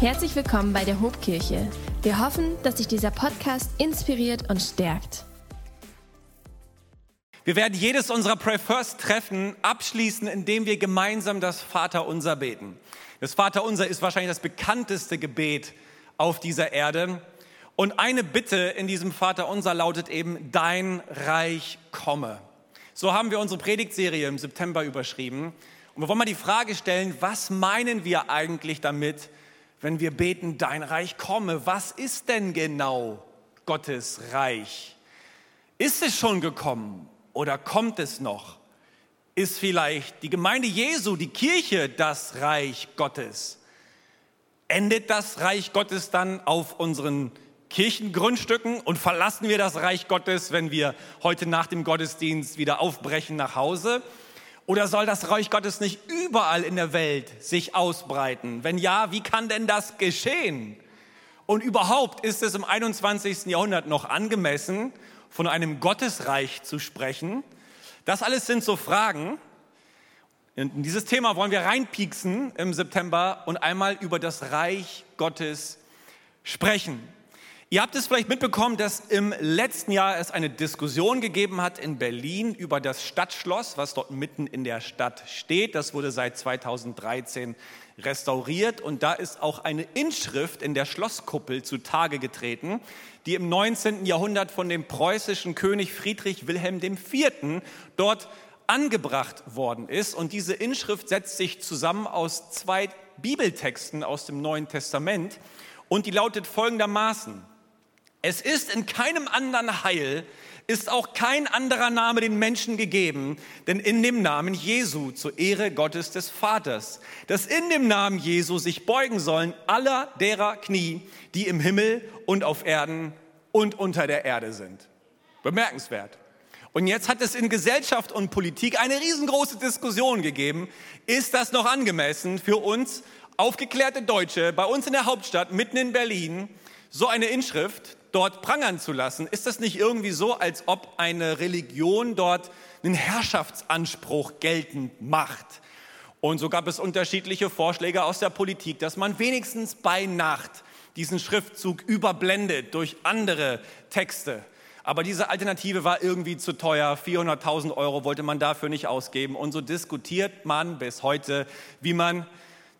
Herzlich willkommen bei der Hobkirche. Wir hoffen, dass sich dieser Podcast inspiriert und stärkt. Wir werden jedes unserer Pray First Treffen abschließen, indem wir gemeinsam das Vaterunser beten. Das Vaterunser ist wahrscheinlich das bekannteste Gebet auf dieser Erde. Und eine Bitte in diesem Vaterunser lautet eben, dein Reich komme. So haben wir unsere Predigtserie im September überschrieben. Und wir wollen mal die Frage stellen, was meinen wir eigentlich damit, wenn wir beten, dein Reich komme? Was ist denn genau Gottes Reich? Ist es schon gekommen oder kommt es noch? Ist vielleicht die Gemeinde Jesu, die Kirche, das Reich Gottes? Endet das Reich Gottes dann auf unseren Kirchengrundstücken und verlassen wir das Reich Gottes, wenn wir heute nach dem Gottesdienst wieder aufbrechen nach Hause? Oder soll das Reich Gottes nicht überall in der Welt sich ausbreiten? Wenn ja, wie kann denn das geschehen? Und überhaupt ist es im 21. Jahrhundert noch angemessen, von einem Gottesreich zu sprechen? Das alles sind so Fragen. In dieses Thema wollen wir reinpieksen im September und einmal über das Reich Gottes sprechen. Ihr habt es vielleicht mitbekommen, dass im letzten Jahr es eine Diskussion gegeben hat in Berlin über das Stadtschloss, was dort mitten in der Stadt steht. Das wurde seit 2013 restauriert und da ist auch eine Inschrift in der Schlosskuppel zutage getreten, die im 19. Jahrhundert von dem preußischen König Friedrich Wilhelm IV. dort angebracht worden ist. Und diese Inschrift setzt sich zusammen aus zwei Bibeltexten aus dem Neuen Testament und die lautet folgendermaßen. Es ist in keinem anderen Heil, ist auch kein anderer Name den Menschen gegeben, denn in dem Namen Jesu zur Ehre Gottes des Vaters, dass in dem Namen Jesu sich beugen sollen aller derer Knie, die im Himmel und auf Erden und unter der Erde sind. Bemerkenswert. Und jetzt hat es in Gesellschaft und Politik eine riesengroße Diskussion gegeben. Ist das noch angemessen für uns aufgeklärte Deutsche bei uns in der Hauptstadt, mitten in Berlin, so eine Inschrift dort prangern zu lassen, ist das nicht irgendwie so, als ob eine Religion dort einen Herrschaftsanspruch geltend macht? Und so gab es unterschiedliche Vorschläge aus der Politik, dass man wenigstens bei Nacht diesen Schriftzug überblendet durch andere Texte. Aber diese Alternative war irgendwie zu teuer. 400.000 Euro wollte man dafür nicht ausgeben. Und so diskutiert man bis heute, wie man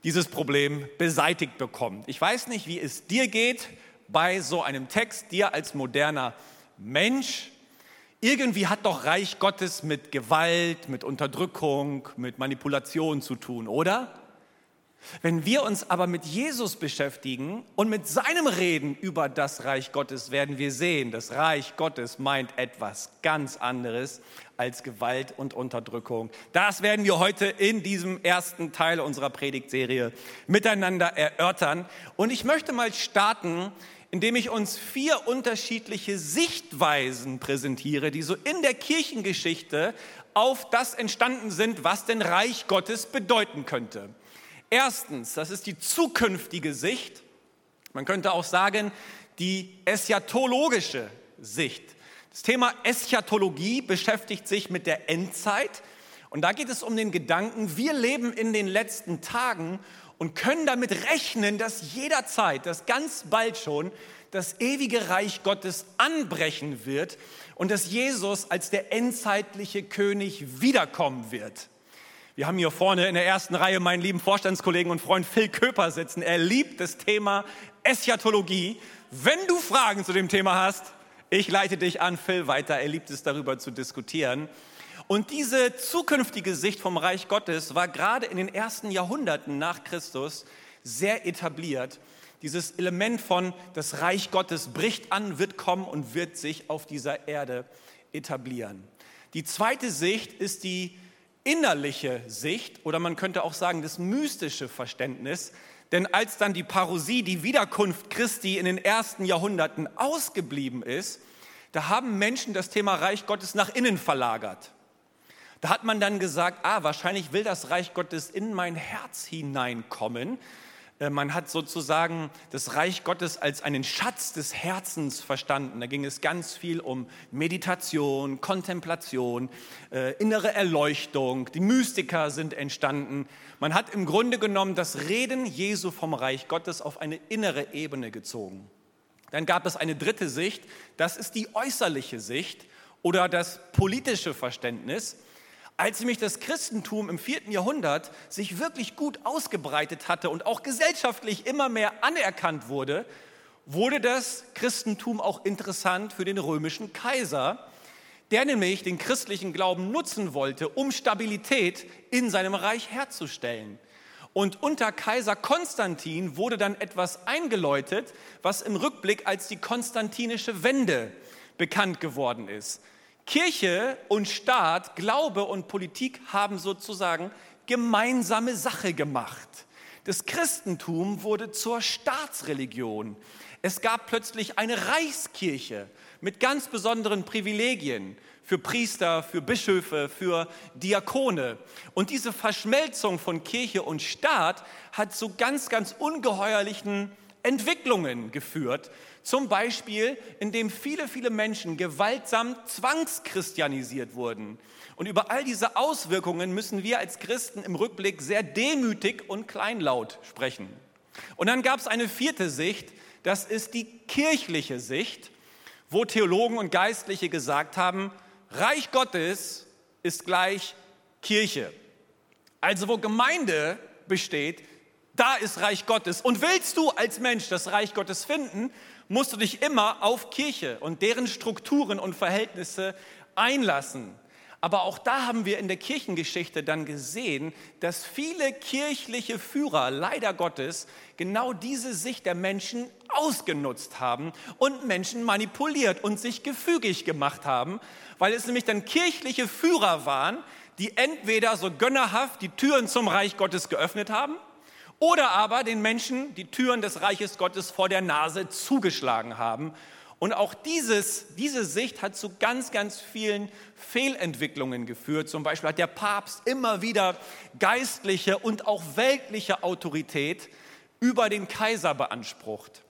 dieses Problem beseitigt bekommt. Ich weiß nicht, wie es dir geht bei so einem Text, dir als moderner Mensch, irgendwie hat doch Reich Gottes mit Gewalt, mit Unterdrückung, mit Manipulation zu tun, oder? Wenn wir uns aber mit Jesus beschäftigen und mit seinem Reden über das Reich Gottes, werden wir sehen, das Reich Gottes meint etwas ganz anderes als Gewalt und Unterdrückung. Das werden wir heute in diesem ersten Teil unserer Predigtserie miteinander erörtern. Und ich möchte mal starten indem ich uns vier unterschiedliche Sichtweisen präsentiere, die so in der Kirchengeschichte auf das entstanden sind, was denn Reich Gottes bedeuten könnte. Erstens, das ist die zukünftige Sicht. Man könnte auch sagen, die eschatologische Sicht. Das Thema Eschatologie beschäftigt sich mit der Endzeit. Und da geht es um den Gedanken, wir leben in den letzten Tagen und können damit rechnen, dass jederzeit, dass ganz bald schon das ewige Reich Gottes anbrechen wird und dass Jesus als der endzeitliche König wiederkommen wird. Wir haben hier vorne in der ersten Reihe meinen lieben Vorstandskollegen und Freund Phil Köper sitzen. Er liebt das Thema Eschatologie. Wenn du Fragen zu dem Thema hast, ich leite dich an Phil weiter. Er liebt es darüber zu diskutieren. Und diese zukünftige Sicht vom Reich Gottes war gerade in den ersten Jahrhunderten nach Christus sehr etabliert. Dieses Element von das Reich Gottes bricht an, wird kommen und wird sich auf dieser Erde etablieren. Die zweite Sicht ist die innerliche Sicht oder man könnte auch sagen das mystische Verständnis. Denn als dann die Parousie, die Wiederkunft Christi in den ersten Jahrhunderten ausgeblieben ist, da haben Menschen das Thema Reich Gottes nach innen verlagert. Da hat man dann gesagt, ah, wahrscheinlich will das Reich Gottes in mein Herz hineinkommen. Äh, man hat sozusagen das Reich Gottes als einen Schatz des Herzens verstanden. Da ging es ganz viel um Meditation, Kontemplation, äh, innere Erleuchtung. Die Mystiker sind entstanden. Man hat im Grunde genommen das Reden Jesu vom Reich Gottes auf eine innere Ebene gezogen. Dann gab es eine dritte Sicht, das ist die äußerliche Sicht oder das politische Verständnis. Als nämlich das Christentum im vierten Jahrhundert sich wirklich gut ausgebreitet hatte und auch gesellschaftlich immer mehr anerkannt wurde, wurde das Christentum auch interessant für den römischen Kaiser, der nämlich den christlichen Glauben nutzen wollte, um Stabilität in seinem Reich herzustellen. Und unter Kaiser Konstantin wurde dann etwas eingeläutet, was im Rückblick als die konstantinische Wende bekannt geworden ist. Kirche und Staat, Glaube und Politik haben sozusagen gemeinsame Sache gemacht. Das Christentum wurde zur Staatsreligion. Es gab plötzlich eine Reichskirche mit ganz besonderen Privilegien für Priester, für Bischöfe, für Diakone. Und diese Verschmelzung von Kirche und Staat hat zu ganz, ganz ungeheuerlichen Entwicklungen geführt, zum Beispiel, indem viele, viele Menschen gewaltsam zwangschristianisiert wurden. Und über all diese Auswirkungen müssen wir als Christen im Rückblick sehr demütig und kleinlaut sprechen. Und dann gab es eine vierte Sicht, das ist die kirchliche Sicht, wo Theologen und Geistliche gesagt haben, Reich Gottes ist gleich Kirche. Also wo Gemeinde besteht, da ist Reich Gottes. Und willst du als Mensch das Reich Gottes finden, musst du dich immer auf Kirche und deren Strukturen und Verhältnisse einlassen. Aber auch da haben wir in der Kirchengeschichte dann gesehen, dass viele kirchliche Führer, leider Gottes, genau diese Sicht der Menschen ausgenutzt haben und Menschen manipuliert und sich gefügig gemacht haben, weil es nämlich dann kirchliche Führer waren, die entweder so gönnerhaft die Türen zum Reich Gottes geöffnet haben oder aber den Menschen die Türen des Reiches Gottes vor der Nase zugeschlagen haben. Und auch dieses, diese Sicht hat zu ganz, ganz vielen Fehlentwicklungen geführt. Zum Beispiel hat der Papst immer wieder geistliche und auch weltliche Autorität über den Kaiser beansprucht.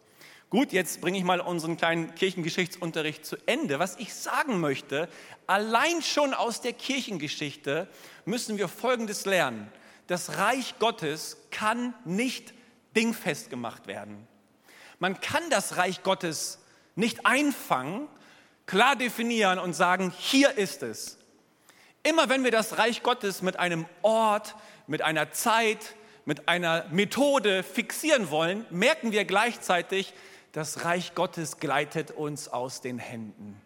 Gut, jetzt bringe ich mal unseren kleinen Kirchengeschichtsunterricht zu Ende. Was ich sagen möchte, allein schon aus der Kirchengeschichte müssen wir Folgendes lernen das Reich Gottes kann nicht dingfest gemacht werden. Man kann das Reich Gottes nicht einfangen, klar definieren und sagen, hier ist es. Immer wenn wir das Reich Gottes mit einem Ort, mit einer Zeit, mit einer Methode fixieren wollen, merken wir gleichzeitig, das Reich Gottes gleitet uns aus den Händen.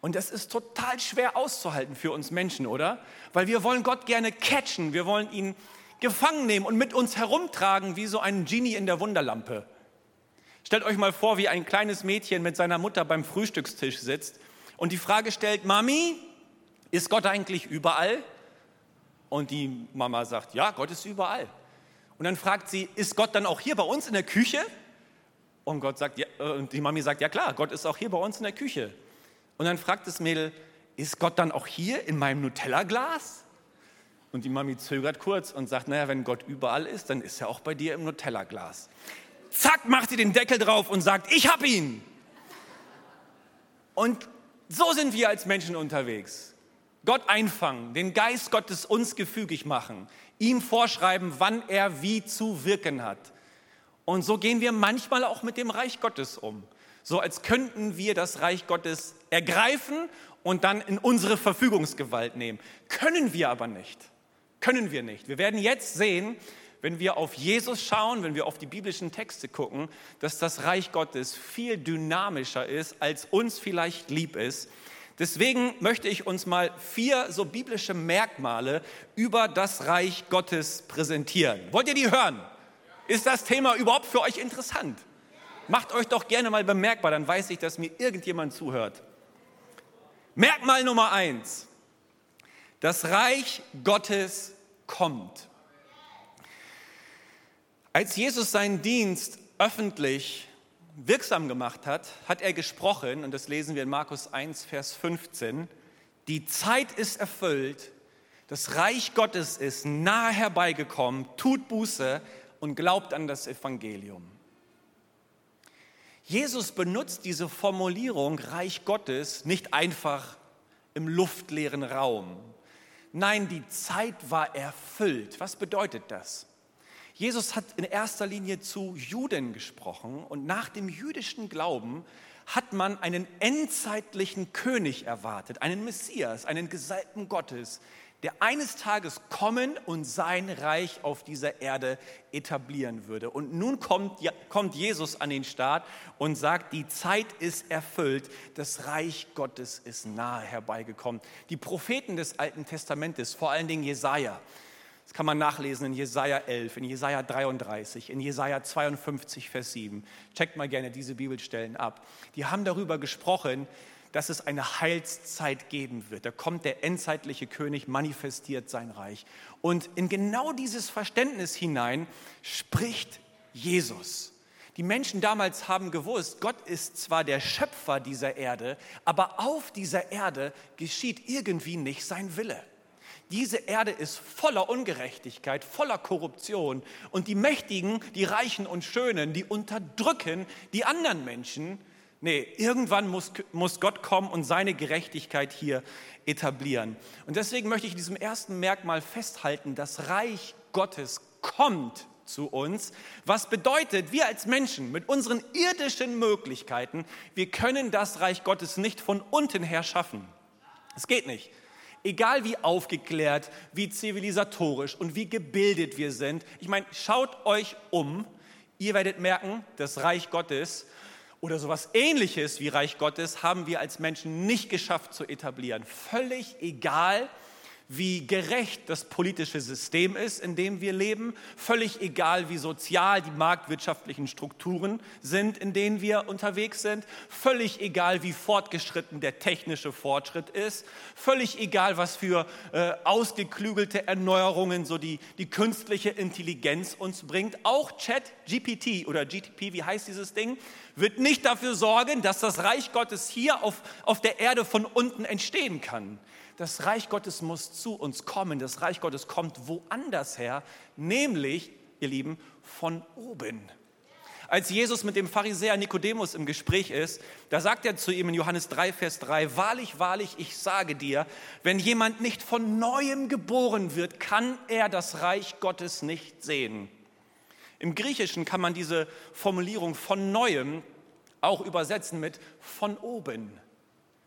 Und das ist total schwer auszuhalten für uns Menschen, oder? Weil wir wollen Gott gerne catchen, wir wollen ihn gefangen nehmen und mit uns herumtragen wie so ein Genie in der Wunderlampe. Stellt euch mal vor, wie ein kleines Mädchen mit seiner Mutter beim Frühstückstisch sitzt und die Frage stellt, Mami, ist Gott eigentlich überall? Und die Mama sagt, ja, Gott ist überall. Und dann fragt sie, ist Gott dann auch hier bei uns in der Küche? Und, Gott sagt, ja, äh, und die Mami sagt, ja klar, Gott ist auch hier bei uns in der Küche. Und dann fragt das Mädel, ist Gott dann auch hier in meinem Nutella-Glas? Und die Mami zögert kurz und sagt, naja, wenn Gott überall ist, dann ist er auch bei dir im Nutella-Glas. Zack, macht sie den Deckel drauf und sagt, ich hab ihn. Und so sind wir als Menschen unterwegs. Gott einfangen, den Geist Gottes uns gefügig machen, ihm vorschreiben, wann er wie zu wirken hat. Und so gehen wir manchmal auch mit dem Reich Gottes um. So als könnten wir das Reich Gottes ergreifen und dann in unsere Verfügungsgewalt nehmen. Können wir aber nicht. Können wir nicht. Wir werden jetzt sehen, wenn wir auf Jesus schauen, wenn wir auf die biblischen Texte gucken, dass das Reich Gottes viel dynamischer ist, als uns vielleicht lieb ist. Deswegen möchte ich uns mal vier so biblische Merkmale über das Reich Gottes präsentieren. Wollt ihr die hören? Ist das Thema überhaupt für euch interessant? Macht euch doch gerne mal bemerkbar, dann weiß ich, dass mir irgendjemand zuhört. Merkmal Nummer eins. Das Reich Gottes kommt. Als Jesus seinen Dienst öffentlich wirksam gemacht hat, hat er gesprochen, und das lesen wir in Markus 1, Vers 15, die Zeit ist erfüllt, das Reich Gottes ist nahe herbeigekommen, tut Buße und glaubt an das Evangelium. Jesus benutzt diese Formulierung Reich Gottes nicht einfach im luftleeren Raum. Nein, die Zeit war erfüllt. Was bedeutet das? Jesus hat in erster Linie zu Juden gesprochen und nach dem jüdischen Glauben hat man einen endzeitlichen König erwartet, einen Messias, einen Gesalbten Gottes, der eines Tages kommen und sein Reich auf dieser Erde etablieren würde. Und nun kommt, kommt Jesus an den Start und sagt, die Zeit ist erfüllt, das Reich Gottes ist nahe herbeigekommen. Die Propheten des Alten Testamentes, vor allen Dingen Jesaja, das kann man nachlesen in Jesaja 11, in Jesaja 33, in Jesaja 52, Vers 7. Checkt mal gerne diese Bibelstellen ab. Die haben darüber gesprochen, dass es eine Heilszeit geben wird. Da kommt der endzeitliche König, manifestiert sein Reich. Und in genau dieses Verständnis hinein spricht Jesus. Die Menschen damals haben gewusst, Gott ist zwar der Schöpfer dieser Erde, aber auf dieser Erde geschieht irgendwie nicht sein Wille. Diese Erde ist voller Ungerechtigkeit, voller Korruption und die Mächtigen, die Reichen und Schönen, die unterdrücken die anderen Menschen Nee, irgendwann muss, muss Gott kommen und seine Gerechtigkeit hier etablieren. Und deswegen möchte ich diesem ersten Merkmal festhalten, das Reich Gottes kommt zu uns. Was bedeutet, wir als Menschen mit unseren irdischen Möglichkeiten, wir können das Reich Gottes nicht von unten her schaffen. Es geht nicht. Egal wie aufgeklärt, wie zivilisatorisch und wie gebildet wir sind. Ich meine, schaut euch um. Ihr werdet merken, das Reich Gottes oder sowas ähnliches wie Reich Gottes haben wir als Menschen nicht geschafft zu etablieren. Völlig egal, wie gerecht das politische System ist, in dem wir leben, völlig egal, wie sozial die marktwirtschaftlichen Strukturen sind, in denen wir unterwegs sind, völlig egal, wie fortgeschritten der technische Fortschritt ist, völlig egal, was für äh, ausgeklügelte Erneuerungen so die, die künstliche Intelligenz uns bringt. Auch Chat GPT oder GTP, wie heißt dieses Ding, wird nicht dafür sorgen, dass das Reich Gottes hier auf, auf der Erde von unten entstehen kann das Reich Gottes muss zu uns kommen. Das Reich Gottes kommt woanders her, nämlich, ihr Lieben, von oben. Als Jesus mit dem Pharisäer Nikodemus im Gespräch ist, da sagt er zu ihm in Johannes 3, Vers 3, Wahrlich, wahrlich, ich sage dir, wenn jemand nicht von neuem geboren wird, kann er das Reich Gottes nicht sehen. Im Griechischen kann man diese Formulierung von neuem auch übersetzen mit von oben.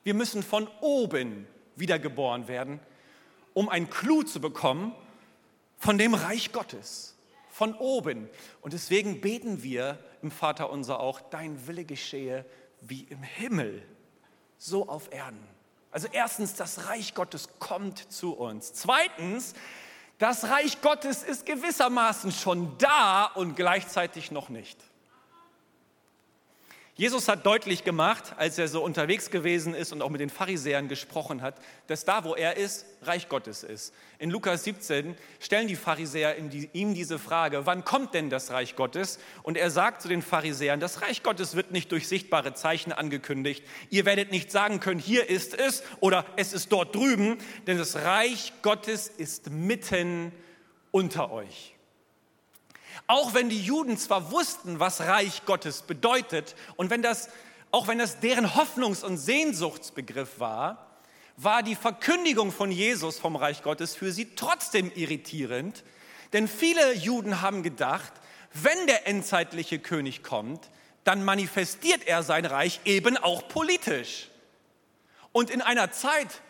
Wir müssen von oben wiedergeboren werden, um ein Clou zu bekommen von dem Reich Gottes, von oben. Und deswegen beten wir im Vater unser auch, dein Wille geschehe wie im Himmel, so auf Erden. Also erstens, das Reich Gottes kommt zu uns. Zweitens, das Reich Gottes ist gewissermaßen schon da und gleichzeitig noch nicht. Jesus hat deutlich gemacht, als er so unterwegs gewesen ist und auch mit den Pharisäern gesprochen hat, dass da, wo er ist, Reich Gottes ist. In Lukas 17 stellen die Pharisäer ihm diese Frage, wann kommt denn das Reich Gottes? Und er sagt zu den Pharisäern, das Reich Gottes wird nicht durch sichtbare Zeichen angekündigt. Ihr werdet nicht sagen können, hier ist es oder es ist dort drüben, denn das Reich Gottes ist mitten unter euch. Auch wenn die Juden zwar wussten, was Reich Gottes bedeutet und wenn das, auch wenn das deren Hoffnungs- und Sehnsuchtsbegriff war, war die Verkündigung von Jesus vom Reich Gottes für sie trotzdem irritierend, denn viele Juden haben gedacht, wenn der endzeitliche König kommt, dann manifestiert er sein Reich eben auch politisch. Und in einer Zeit,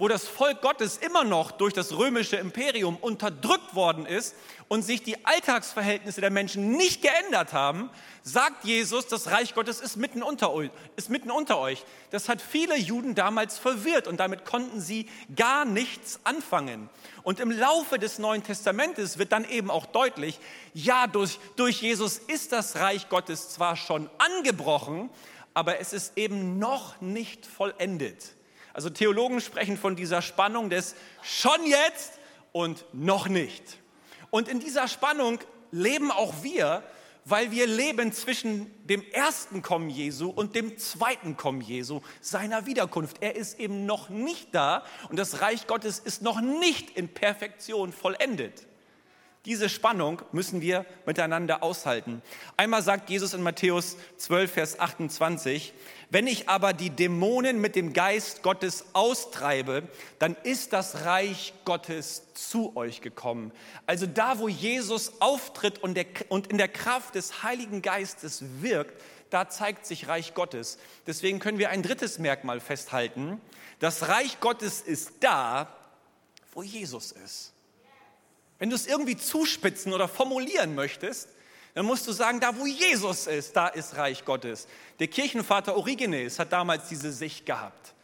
wo das Volk Gottes immer noch durch das römische Imperium unterdrückt worden ist und sich die Alltagsverhältnisse der Menschen nicht geändert haben, sagt Jesus, das Reich Gottes ist mitten unter euch. Ist mitten unter euch. Das hat viele Juden damals verwirrt und damit konnten sie gar nichts anfangen. Und im Laufe des Neuen Testamentes wird dann eben auch deutlich, ja, durch, durch Jesus ist das Reich Gottes zwar schon angebrochen, aber es ist eben noch nicht vollendet. Also Theologen sprechen von dieser Spannung des schon jetzt und noch nicht. Und in dieser Spannung leben auch wir, weil wir leben zwischen dem ersten Kommen Jesu und dem zweiten Kommen Jesu, seiner Wiederkunft. Er ist eben noch nicht da und das Reich Gottes ist noch nicht in Perfektion vollendet. Diese Spannung müssen wir miteinander aushalten. Einmal sagt Jesus in Matthäus 12, Vers 28, wenn ich aber die Dämonen mit dem Geist Gottes austreibe, dann ist das Reich Gottes zu euch gekommen. Also da, wo Jesus auftritt und, der, und in der Kraft des Heiligen Geistes wirkt, da zeigt sich Reich Gottes. Deswegen können wir ein drittes Merkmal festhalten. Das Reich Gottes ist da, wo Jesus ist. Wenn du es irgendwie zuspitzen oder formulieren möchtest, dann musst du sagen, da wo Jesus ist, da ist Reich Gottes. Der Kirchenvater Origenes hat damals diese Sicht gehabt.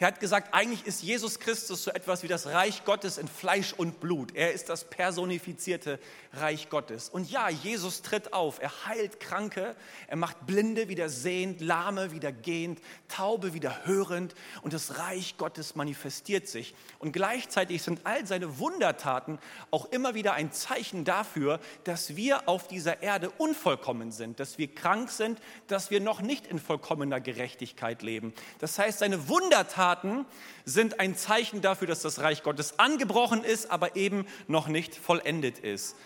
Er hat gesagt, eigentlich ist Jesus Christus so etwas wie das Reich Gottes in Fleisch und Blut. Er ist das personifizierte Reich Gottes. Und ja, Jesus tritt auf. Er heilt Kranke, er macht Blinde wieder sehend, Lahme wieder gehend, Taube wieder hörend. Und das Reich Gottes manifestiert sich. Und gleichzeitig sind all seine Wundertaten auch immer wieder ein Zeichen dafür, dass wir auf dieser Erde unvollkommen sind, dass wir krank sind, dass wir noch nicht in vollkommener Gerechtigkeit leben. Das heißt, seine Wundertaten Taten sind ein Zeichen dafür, dass das Reich Gottes angebrochen ist, aber eben noch nicht vollendet ist.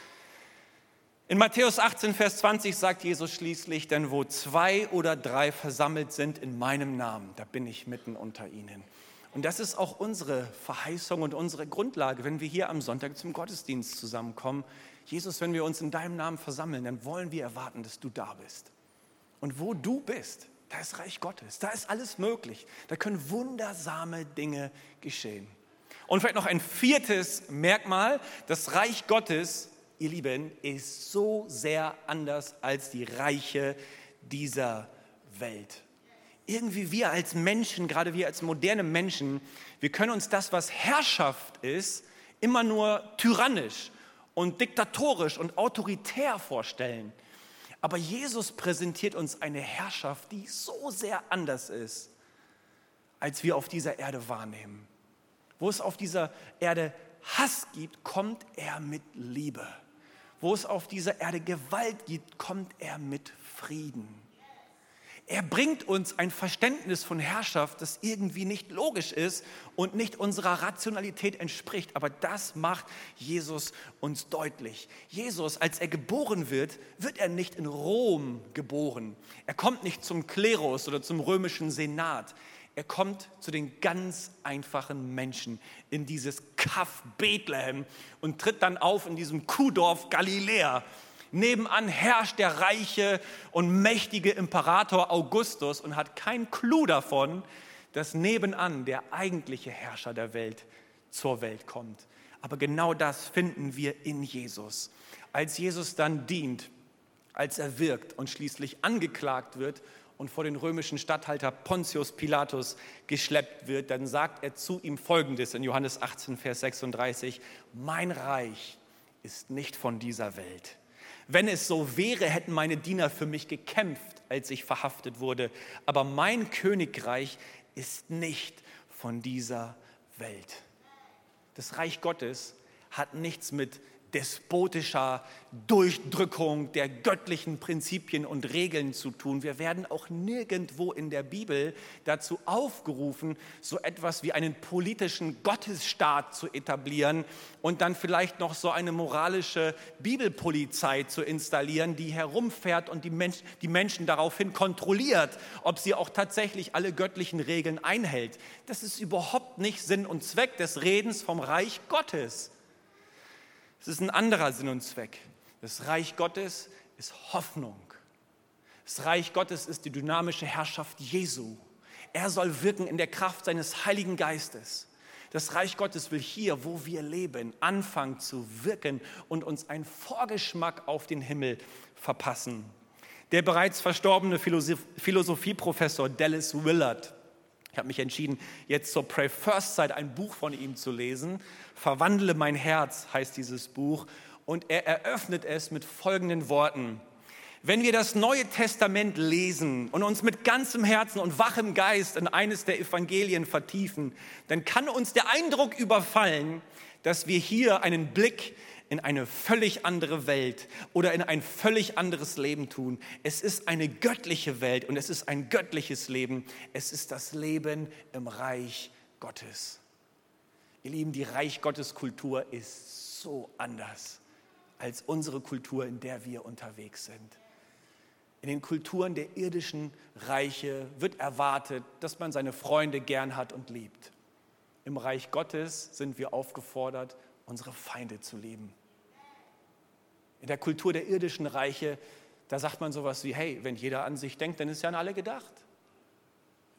In Matthäus 18, Vers 20 sagt Jesus schließlich, denn wo zwei oder drei versammelt sind in meinem Namen, da bin ich mitten unter ihnen. Und das ist auch unsere Verheißung und unsere Grundlage, wenn wir hier am Sonntag zum Gottesdienst zusammenkommen. Jesus, wenn wir uns in deinem Namen versammeln, dann wollen wir erwarten, dass du da bist. Und wo du bist, da ist Reich Gottes, da ist alles möglich. Da können wundersame Dinge geschehen. Und vielleicht noch ein viertes Merkmal, das Reich Gottes, ihr Lieben, ist so sehr anders als die Reiche dieser Welt. Irgendwie wir als Menschen, gerade wir als moderne Menschen, wir können uns das, was Herrschaft ist, immer nur tyrannisch und diktatorisch und autoritär vorstellen. Aber Jesus präsentiert uns eine Herrschaft, die so sehr anders ist, als wir auf dieser Erde wahrnehmen. Wo es auf dieser Erde Hass gibt, kommt er mit Liebe. Wo es auf dieser Erde Gewalt gibt, kommt er mit Frieden. Er bringt uns ein Verständnis von Herrschaft, das irgendwie nicht logisch ist und nicht unserer Rationalität entspricht. Aber das macht Jesus uns deutlich. Jesus, als er geboren wird, wird er nicht in Rom geboren. Er kommt nicht zum Klerus oder zum römischen Senat. Er kommt zu den ganz einfachen Menschen in dieses Kaff Bethlehem und tritt dann auf in diesem Kuhdorf Galiläa Nebenan herrscht der reiche und mächtige Imperator Augustus und hat keinen Clou davon, dass nebenan der eigentliche Herrscher der Welt zur Welt kommt. Aber genau das finden wir in Jesus. Als Jesus dann dient, als er wirkt und schließlich angeklagt wird und vor den römischen Statthalter Pontius Pilatus geschleppt wird, dann sagt er zu ihm Folgendes in Johannes 18, Vers 36, mein Reich ist nicht von dieser Welt. Wenn es so wäre, hätten meine Diener für mich gekämpft, als ich verhaftet wurde. Aber mein Königreich ist nicht von dieser Welt. Das Reich Gottes hat nichts mit despotischer Durchdrückung der göttlichen Prinzipien und Regeln zu tun. Wir werden auch nirgendwo in der Bibel dazu aufgerufen, so etwas wie einen politischen Gottesstaat zu etablieren und dann vielleicht noch so eine moralische Bibelpolizei zu installieren, die herumfährt und die, Mensch, die Menschen daraufhin kontrolliert, ob sie auch tatsächlich alle göttlichen Regeln einhält. Das ist überhaupt nicht Sinn und Zweck des Redens vom Reich Gottes. Es ist ein anderer Sinn und Zweck. Das Reich Gottes ist Hoffnung. Das Reich Gottes ist die dynamische Herrschaft Jesu. Er soll wirken in der Kraft seines Heiligen Geistes. Das Reich Gottes will hier, wo wir leben, anfangen zu wirken und uns einen Vorgeschmack auf den Himmel verpassen. Der bereits verstorbene Philosophieprofessor Dallas Willard ich habe mich entschieden, jetzt zur Pray First Zeit ein Buch von ihm zu lesen. Verwandle mein Herz heißt dieses Buch. Und er eröffnet es mit folgenden Worten. Wenn wir das Neue Testament lesen und uns mit ganzem Herzen und wachem Geist in eines der Evangelien vertiefen, dann kann uns der Eindruck überfallen, dass wir hier einen Blick in eine völlig andere Welt oder in ein völlig anderes Leben tun. Es ist eine göttliche Welt und es ist ein göttliches Leben. Es ist das Leben im Reich Gottes. Ihr Lieben, die Reich Gottes Kultur ist so anders als unsere Kultur, in der wir unterwegs sind. In den Kulturen der irdischen Reiche wird erwartet, dass man seine Freunde gern hat und liebt. Im Reich Gottes sind wir aufgefordert, unsere Feinde zu lieben. In der Kultur der irdischen Reiche, da sagt man sowas wie, hey, wenn jeder an sich denkt, dann ist ja an alle gedacht.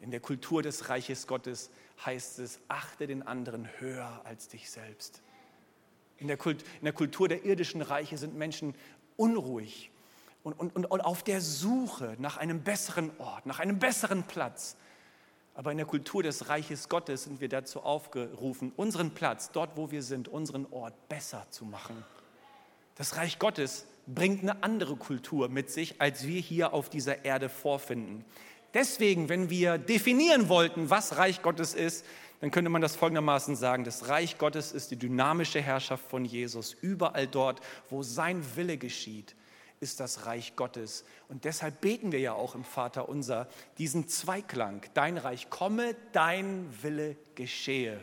In der Kultur des Reiches Gottes heißt es, achte den anderen höher als dich selbst. In der, Kult, in der Kultur der irdischen Reiche sind Menschen unruhig und, und, und, und auf der Suche nach einem besseren Ort, nach einem besseren Platz. Aber in der Kultur des Reiches Gottes sind wir dazu aufgerufen, unseren Platz, dort wo wir sind, unseren Ort besser zu machen. Das Reich Gottes bringt eine andere Kultur mit sich, als wir hier auf dieser Erde vorfinden. Deswegen, wenn wir definieren wollten, was Reich Gottes ist, dann könnte man das folgendermaßen sagen, das Reich Gottes ist die dynamische Herrschaft von Jesus. Überall dort, wo sein Wille geschieht, ist das Reich Gottes. Und deshalb beten wir ja auch im Vater unser diesen Zweiklang, dein Reich komme, dein Wille geschehe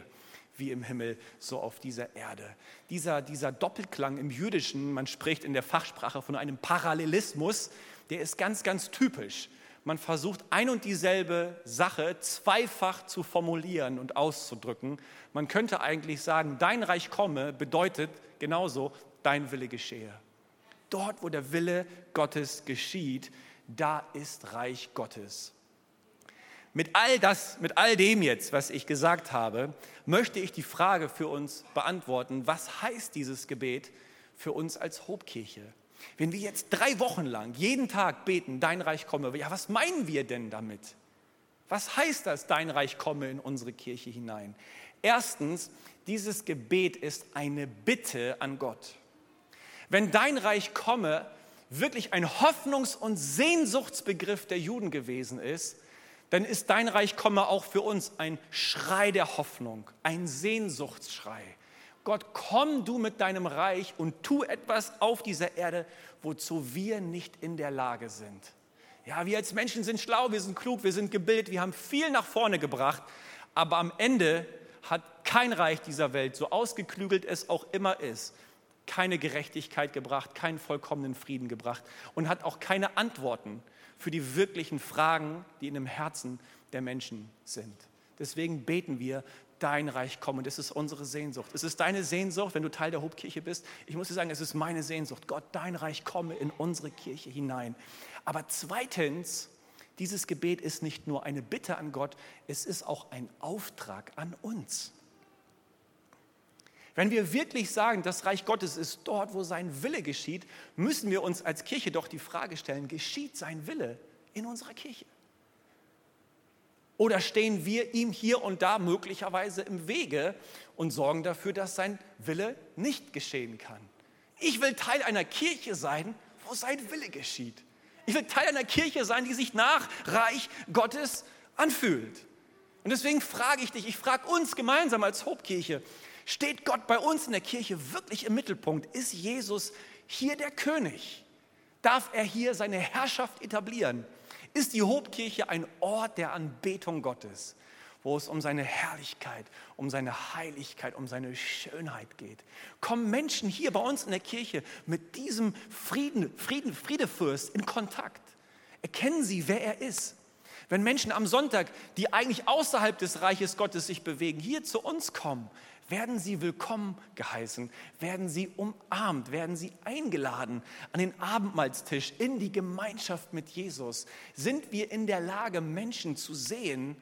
wie im Himmel, so auf dieser Erde. Dieser, dieser Doppelklang im Jüdischen, man spricht in der Fachsprache von einem Parallelismus, der ist ganz, ganz typisch man versucht ein und dieselbe Sache zweifach zu formulieren und auszudrücken. Man könnte eigentlich sagen, dein Reich komme bedeutet genauso, dein Wille geschehe. Dort, wo der Wille Gottes geschieht, da ist Reich Gottes. Mit all das, mit all dem jetzt, was ich gesagt habe, möchte ich die Frage für uns beantworten, was heißt dieses Gebet für uns als Hobkirche? Wenn wir jetzt drei Wochen lang jeden Tag beten, dein Reich komme, ja, was meinen wir denn damit? Was heißt das, dein Reich komme in unsere Kirche hinein? Erstens, dieses Gebet ist eine Bitte an Gott. Wenn dein Reich komme wirklich ein Hoffnungs- und Sehnsuchtsbegriff der Juden gewesen ist, dann ist dein Reich komme auch für uns ein Schrei der Hoffnung, ein Sehnsuchtsschrei. Gott, komm du mit deinem Reich und tu etwas auf dieser Erde, wozu wir nicht in der Lage sind. Ja, wir als Menschen sind schlau, wir sind klug, wir sind gebildet, wir haben viel nach vorne gebracht, aber am Ende hat kein Reich dieser Welt, so ausgeklügelt es auch immer ist, keine Gerechtigkeit gebracht, keinen vollkommenen Frieden gebracht und hat auch keine Antworten für die wirklichen Fragen, die in dem Herzen der Menschen sind. Deswegen beten wir, dein Reich komme. Das ist unsere Sehnsucht. Es ist deine Sehnsucht, wenn du Teil der Hobkirche bist. Ich muss dir sagen, es ist meine Sehnsucht. Gott, dein Reich komme in unsere Kirche hinein. Aber zweitens, dieses Gebet ist nicht nur eine Bitte an Gott, es ist auch ein Auftrag an uns. Wenn wir wirklich sagen, das Reich Gottes ist dort, wo sein Wille geschieht, müssen wir uns als Kirche doch die Frage stellen, geschieht sein Wille in unserer Kirche? Oder stehen wir ihm hier und da möglicherweise im Wege und sorgen dafür, dass sein Wille nicht geschehen kann? Ich will Teil einer Kirche sein, wo sein Wille geschieht. Ich will Teil einer Kirche sein, die sich nach Reich Gottes anfühlt. Und deswegen frage ich dich, ich frage uns gemeinsam als Hobkirche, steht Gott bei uns in der Kirche wirklich im Mittelpunkt? Ist Jesus hier der König? Darf er hier seine Herrschaft etablieren? Ist die Hobkirche ein Ort der Anbetung Gottes, wo es um seine Herrlichkeit, um seine Heiligkeit, um seine Schönheit geht. Kommen Menschen hier bei uns in der Kirche mit diesem Frieden, Frieden, Friedefürst in Kontakt? Erkennen sie, wer er ist? Wenn Menschen am Sonntag, die eigentlich außerhalb des Reiches Gottes sich bewegen, hier zu uns kommen, werden sie willkommen geheißen, werden sie umarmt, werden sie eingeladen an den Abendmahlstisch, in die Gemeinschaft mit Jesus. Sind wir in der Lage, Menschen zu sehen,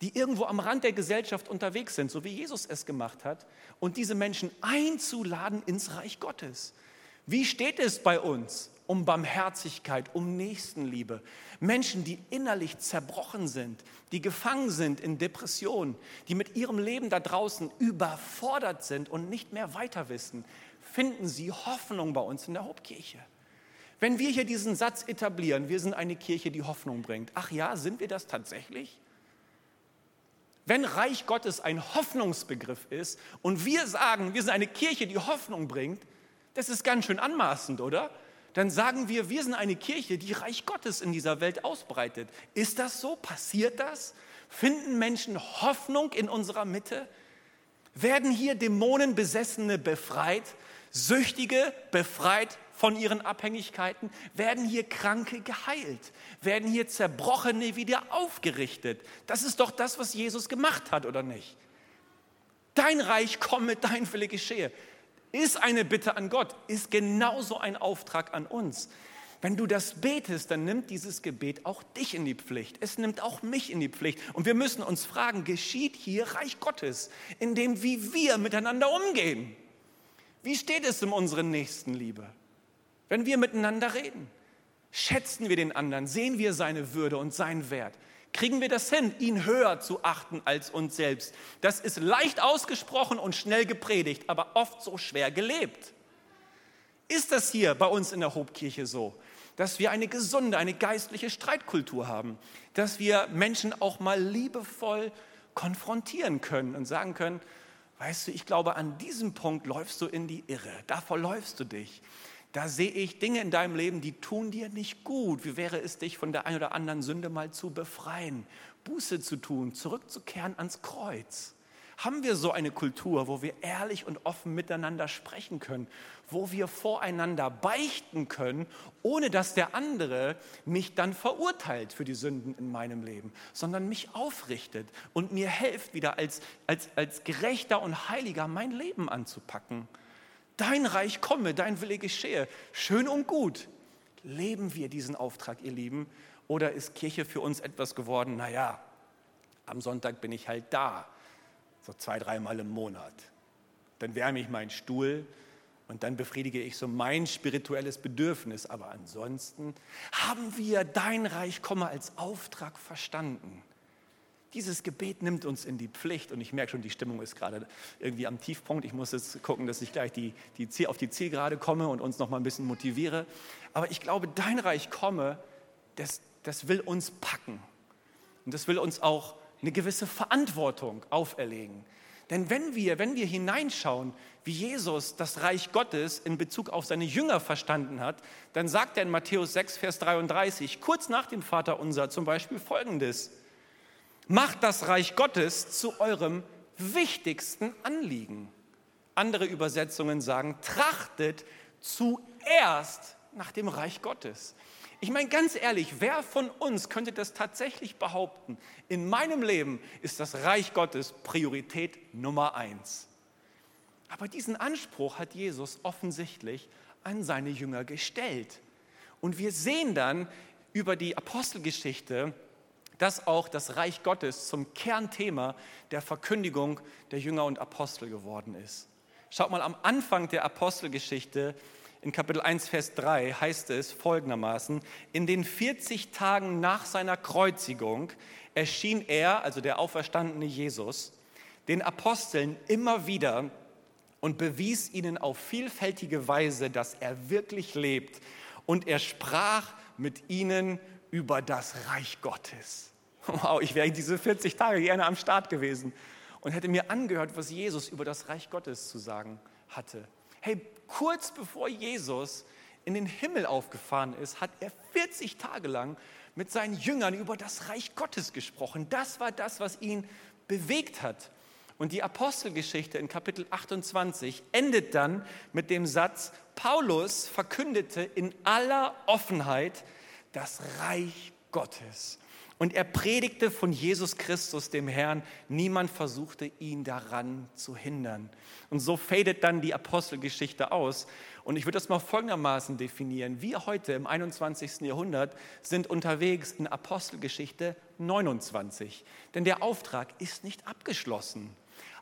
die irgendwo am Rand der Gesellschaft unterwegs sind, so wie Jesus es gemacht hat, und diese Menschen einzuladen ins Reich Gottes? Wie steht es bei uns um Barmherzigkeit, um Nächstenliebe? Menschen, die innerlich zerbrochen sind, die gefangen sind in Depressionen, die mit ihrem Leben da draußen überfordert sind und nicht mehr weiter wissen, finden sie Hoffnung bei uns in der Hauptkirche. Wenn wir hier diesen Satz etablieren, wir sind eine Kirche, die Hoffnung bringt. Ach ja, sind wir das tatsächlich? Wenn Reich Gottes ein Hoffnungsbegriff ist und wir sagen, wir sind eine Kirche, die Hoffnung bringt, das ist ganz schön anmaßend, oder? Dann sagen wir, wir sind eine Kirche, die Reich Gottes in dieser Welt ausbreitet. Ist das so? Passiert das? Finden Menschen Hoffnung in unserer Mitte? Werden hier Dämonenbesessene befreit? Süchtige befreit von ihren Abhängigkeiten, werden hier Kranke geheilt, werden hier Zerbrochene wieder aufgerichtet. Das ist doch das, was Jesus gemacht hat, oder nicht? Dein Reich komme, dein Wille geschehe. Ist eine Bitte an Gott, ist genauso ein Auftrag an uns. Wenn du das betest, dann nimmt dieses Gebet auch dich in die Pflicht. Es nimmt auch mich in die Pflicht. Und wir müssen uns fragen, geschieht hier Reich Gottes, in dem wie wir miteinander umgehen? Wie steht es um unsere Nächstenliebe? Wenn wir miteinander reden, schätzen wir den anderen, sehen wir seine Würde und seinen Wert. Kriegen wir das hin, ihn höher zu achten als uns selbst? Das ist leicht ausgesprochen und schnell gepredigt, aber oft so schwer gelebt. Ist das hier bei uns in der Hobkirche so? dass wir eine gesunde, eine geistliche Streitkultur haben, dass wir Menschen auch mal liebevoll konfrontieren können und sagen können, weißt du, ich glaube, an diesem Punkt läufst du in die Irre, da verläufst du dich. Da sehe ich Dinge in deinem Leben, die tun dir nicht gut. Wie wäre es, dich von der einen oder anderen Sünde mal zu befreien, Buße zu tun, zurückzukehren ans Kreuz? Haben wir so eine Kultur, wo wir ehrlich und offen miteinander sprechen können, wo wir voreinander beichten können, ohne dass der andere mich dann verurteilt für die Sünden in meinem Leben, sondern mich aufrichtet und mir hilft, wieder als, als, als gerechter und heiliger mein Leben anzupacken. Dein Reich komme, dein Wille geschehe. Schön und gut. Leben wir diesen Auftrag, ihr Lieben? Oder ist Kirche für uns etwas geworden, naja, am Sonntag bin ich halt da so zwei, dreimal im Monat. Dann wärme ich meinen Stuhl und dann befriedige ich so mein spirituelles Bedürfnis. Aber ansonsten haben wir dein Reich komme als Auftrag verstanden. Dieses Gebet nimmt uns in die Pflicht und ich merke schon, die Stimmung ist gerade irgendwie am Tiefpunkt. Ich muss jetzt gucken, dass ich gleich die, die Ziel, auf die Zielgerade komme und uns noch mal ein bisschen motiviere. Aber ich glaube, dein Reich komme, das, das will uns packen und das will uns auch eine gewisse Verantwortung auferlegen. Denn wenn wir, wenn wir hineinschauen, wie Jesus das Reich Gottes in Bezug auf seine Jünger verstanden hat, dann sagt er in Matthäus 6, Vers 33, kurz nach dem Vater unser zum Beispiel folgendes. Macht das Reich Gottes zu eurem wichtigsten Anliegen. Andere Übersetzungen sagen, trachtet zuerst nach dem Reich Gottes. Ich meine ganz ehrlich, wer von uns könnte das tatsächlich behaupten? In meinem Leben ist das Reich Gottes Priorität Nummer eins. Aber diesen Anspruch hat Jesus offensichtlich an seine Jünger gestellt. Und wir sehen dann über die Apostelgeschichte, dass auch das Reich Gottes zum Kernthema der Verkündigung der Jünger und Apostel geworden ist. Schaut mal am Anfang der Apostelgeschichte in Kapitel 1, Vers 3 heißt es folgendermaßen, in den 40 Tagen nach seiner Kreuzigung erschien er, also der auferstandene Jesus, den Aposteln immer wieder und bewies ihnen auf vielfältige Weise, dass er wirklich lebt. Und er sprach mit ihnen über das Reich Gottes. Wow, ich wäre diese 40 Tage gerne am Start gewesen und hätte mir angehört, was Jesus über das Reich Gottes zu sagen hatte. Hey, kurz bevor Jesus in den Himmel aufgefahren ist, hat er 40 Tage lang mit seinen Jüngern über das Reich Gottes gesprochen. Das war das, was ihn bewegt hat. Und die Apostelgeschichte in Kapitel 28 endet dann mit dem Satz, Paulus verkündete in aller Offenheit das Reich Gottes. Und er predigte von Jesus Christus, dem Herrn. Niemand versuchte ihn daran zu hindern. Und so fadet dann die Apostelgeschichte aus. Und ich würde das mal folgendermaßen definieren. Wir heute im 21. Jahrhundert sind unterwegs in Apostelgeschichte 29. Denn der Auftrag ist nicht abgeschlossen.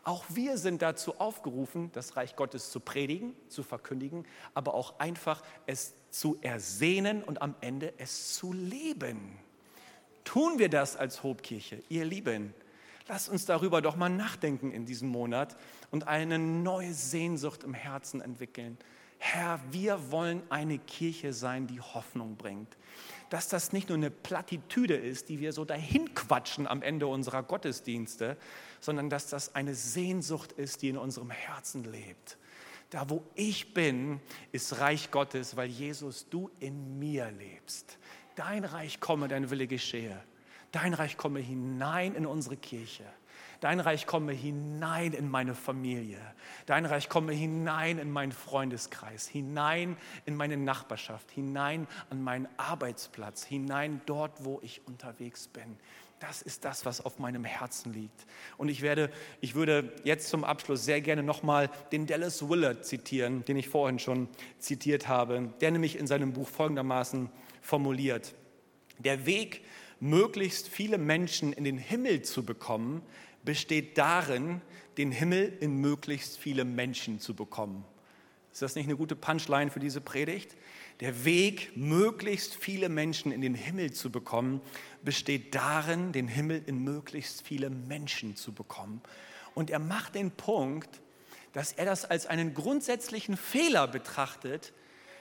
Auch wir sind dazu aufgerufen, das Reich Gottes zu predigen, zu verkündigen, aber auch einfach es zu ersehnen und am Ende es zu leben. Tun wir das als Hobkirche, ihr Lieben? Lasst uns darüber doch mal nachdenken in diesem Monat und eine neue Sehnsucht im Herzen entwickeln. Herr, wir wollen eine Kirche sein, die Hoffnung bringt. Dass das nicht nur eine Plattitüde ist, die wir so dahin quatschen am Ende unserer Gottesdienste, sondern dass das eine Sehnsucht ist, die in unserem Herzen lebt. Da, wo ich bin, ist Reich Gottes, weil Jesus, du in mir lebst. Dein Reich komme, dein Wille geschehe. Dein Reich komme hinein in unsere Kirche. Dein Reich komme hinein in meine Familie. Dein Reich komme hinein in meinen Freundeskreis, hinein in meine Nachbarschaft, hinein an meinen Arbeitsplatz, hinein dort, wo ich unterwegs bin. Das ist das, was auf meinem Herzen liegt. Und ich werde, ich würde jetzt zum Abschluss sehr gerne nochmal den Dallas Willard zitieren, den ich vorhin schon zitiert habe, der nämlich in seinem Buch folgendermaßen formuliert. Der Weg, möglichst viele Menschen in den Himmel zu bekommen, besteht darin, den Himmel in möglichst viele Menschen zu bekommen. Ist das nicht eine gute Punchline für diese Predigt? Der Weg, möglichst viele Menschen in den Himmel zu bekommen, besteht darin, den Himmel in möglichst viele Menschen zu bekommen. Und er macht den Punkt, dass er das als einen grundsätzlichen Fehler betrachtet,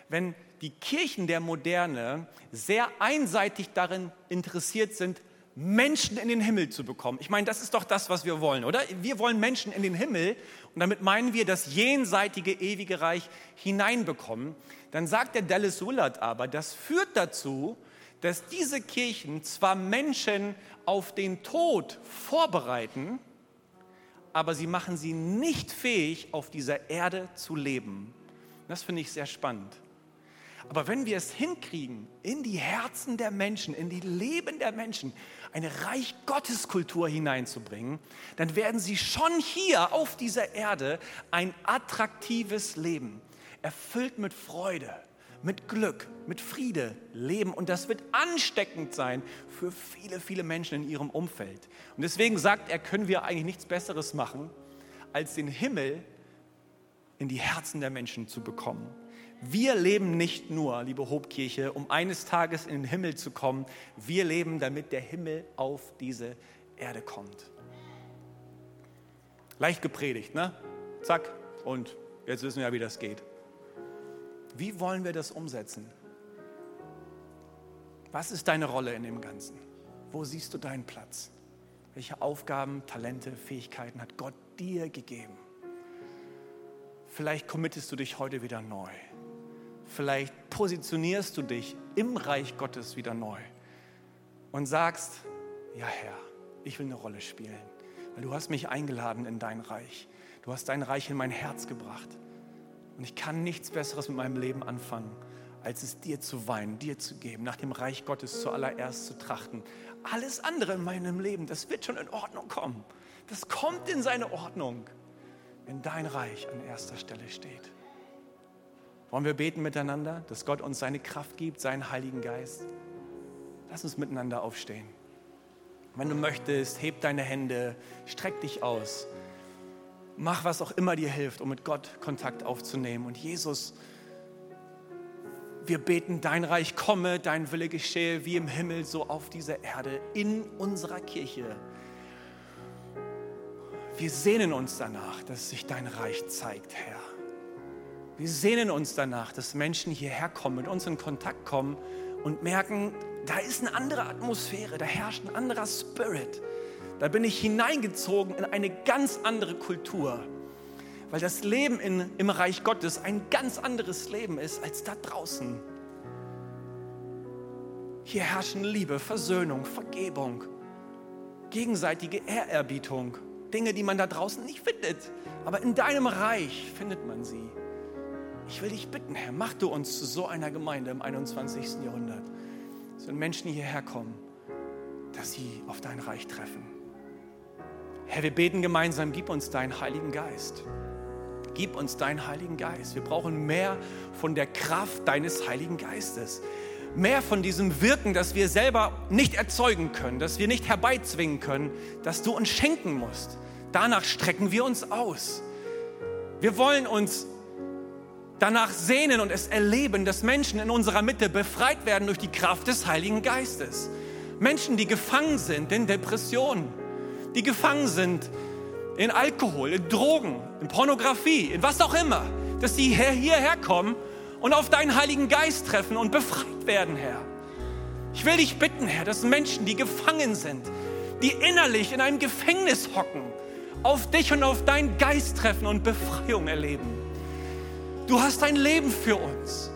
wenn die Kirchen der Moderne sehr einseitig darin interessiert sind, Menschen in den Himmel zu bekommen. Ich meine, das ist doch das, was wir wollen, oder? Wir wollen Menschen in den Himmel und damit meinen wir das jenseitige ewige Reich hineinbekommen. Dann sagt der Dallas Willard aber, das führt dazu, dass diese Kirchen zwar Menschen auf den Tod vorbereiten, aber sie machen sie nicht fähig, auf dieser Erde zu leben. Das finde ich sehr spannend. Aber wenn wir es hinkriegen, in die Herzen der Menschen, in die Leben der Menschen, eine Reich Gottes Kultur hineinzubringen, dann werden sie schon hier auf dieser Erde ein attraktives Leben, erfüllt mit Freude, mit Glück, mit Friede leben. Und das wird ansteckend sein für viele, viele Menschen in ihrem Umfeld. Und deswegen sagt er, können wir eigentlich nichts Besseres machen, als den Himmel in die Herzen der Menschen zu bekommen. Wir leben nicht nur, liebe Hobkirche, um eines Tages in den Himmel zu kommen. Wir leben, damit der Himmel auf diese Erde kommt. Leicht gepredigt, ne? Zack. Und jetzt wissen wir ja, wie das geht. Wie wollen wir das umsetzen? Was ist deine Rolle in dem Ganzen? Wo siehst du deinen Platz? Welche Aufgaben, Talente, Fähigkeiten hat Gott dir gegeben? Vielleicht committest du dich heute wieder neu. Vielleicht positionierst du dich im Reich Gottes wieder neu und sagst, ja Herr, ich will eine Rolle spielen, weil du hast mich eingeladen in dein Reich. Du hast dein Reich in mein Herz gebracht. Und ich kann nichts Besseres mit meinem Leben anfangen, als es dir zu weinen, dir zu geben, nach dem Reich Gottes zuallererst zu trachten. Alles andere in meinem Leben, das wird schon in Ordnung kommen. Das kommt in seine Ordnung, wenn dein Reich an erster Stelle steht. Wollen wir beten miteinander, dass Gott uns seine Kraft gibt, seinen Heiligen Geist? Lass uns miteinander aufstehen. Wenn du möchtest, heb deine Hände, streck dich aus. Mach, was auch immer dir hilft, um mit Gott Kontakt aufzunehmen. Und Jesus, wir beten, dein Reich komme, dein Wille geschehe, wie im Himmel, so auf dieser Erde, in unserer Kirche. Wir sehnen uns danach, dass sich dein Reich zeigt, Herr. Wir sehnen uns danach, dass Menschen hierher kommen, mit uns in Kontakt kommen und merken, da ist eine andere Atmosphäre, da herrscht ein anderer Spirit. Da bin ich hineingezogen in eine ganz andere Kultur, weil das Leben in, im Reich Gottes ein ganz anderes Leben ist als da draußen. Hier herrschen Liebe, Versöhnung, Vergebung, gegenseitige Ehrerbietung, Dinge, die man da draußen nicht findet. Aber in deinem Reich findet man sie. Ich will dich bitten, Herr, mach du uns zu so einer Gemeinde im 21. Jahrhundert. Dass wenn Menschen hierher kommen, dass sie auf dein Reich treffen. Herr, wir beten gemeinsam, gib uns deinen Heiligen Geist. Gib uns deinen Heiligen Geist. Wir brauchen mehr von der Kraft deines Heiligen Geistes. Mehr von diesem Wirken, das wir selber nicht erzeugen können, das wir nicht herbeizwingen können, das du uns schenken musst. Danach strecken wir uns aus. Wir wollen uns danach sehnen und es erleben, dass Menschen in unserer Mitte befreit werden durch die Kraft des Heiligen Geistes. Menschen, die gefangen sind in Depressionen, die gefangen sind in Alkohol, in Drogen, in Pornografie, in was auch immer, dass sie hierher kommen und auf deinen Heiligen Geist treffen und befreit werden, Herr. Ich will dich bitten, Herr, dass Menschen, die gefangen sind, die innerlich in einem Gefängnis hocken, auf dich und auf deinen Geist treffen und Befreiung erleben. Du hast ein Leben für uns,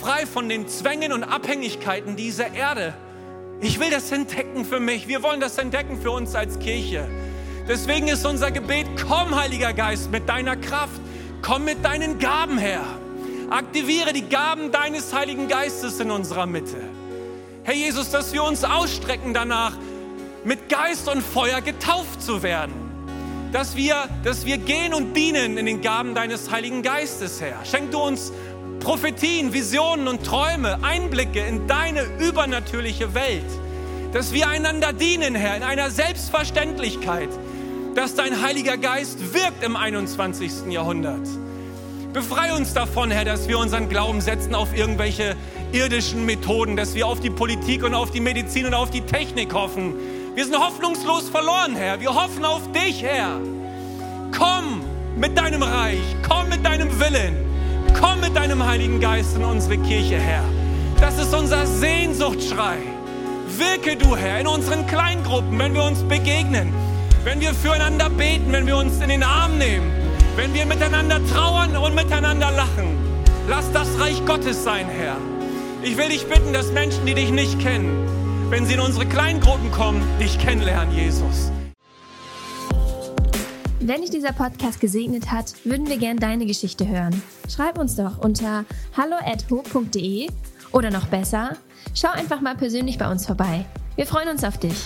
frei von den Zwängen und Abhängigkeiten dieser Erde. Ich will das entdecken für mich. Wir wollen das entdecken für uns als Kirche, Deswegen ist unser Gebet, komm Heiliger Geist mit deiner Kraft, komm mit deinen Gaben her. Aktiviere die Gaben deines Heiligen Geistes in unserer Mitte. Herr Jesus, dass wir uns ausstrecken danach, mit Geist und Feuer getauft zu werden. Dass wir, dass wir gehen und dienen in den Gaben deines Heiligen Geistes, Herr. Schenk du uns Prophetien, Visionen und Träume, Einblicke in deine übernatürliche Welt. Dass wir einander dienen, Herr, in einer Selbstverständlichkeit, dass dein Heiliger Geist wirkt im 21. Jahrhundert. Befrei uns davon, Herr, dass wir unseren Glauben setzen auf irgendwelche irdischen Methoden, dass wir auf die Politik und auf die Medizin und auf die Technik hoffen. Wir sind hoffnungslos verloren, Herr. Wir hoffen auf dich, Herr. Komm mit deinem Reich, komm mit deinem Willen, komm mit deinem Heiligen Geist in unsere Kirche, Herr. Das ist unser Sehnsuchtschrei. Wirke du, Herr, in unseren Kleingruppen, wenn wir uns begegnen, wenn wir füreinander beten, wenn wir uns in den Arm nehmen, wenn wir miteinander trauern und miteinander lachen. Lass das Reich Gottes sein, Herr. Ich will dich bitten, dass Menschen, die dich nicht kennen, wenn sie in unsere Kleingruppen kommen, dich kennenlernen, Jesus. Wenn dich dieser Podcast gesegnet hat, würden wir gerne deine Geschichte hören. Schreib uns doch unter hallo@ho.de oder noch besser, schau einfach mal persönlich bei uns vorbei. Wir freuen uns auf dich.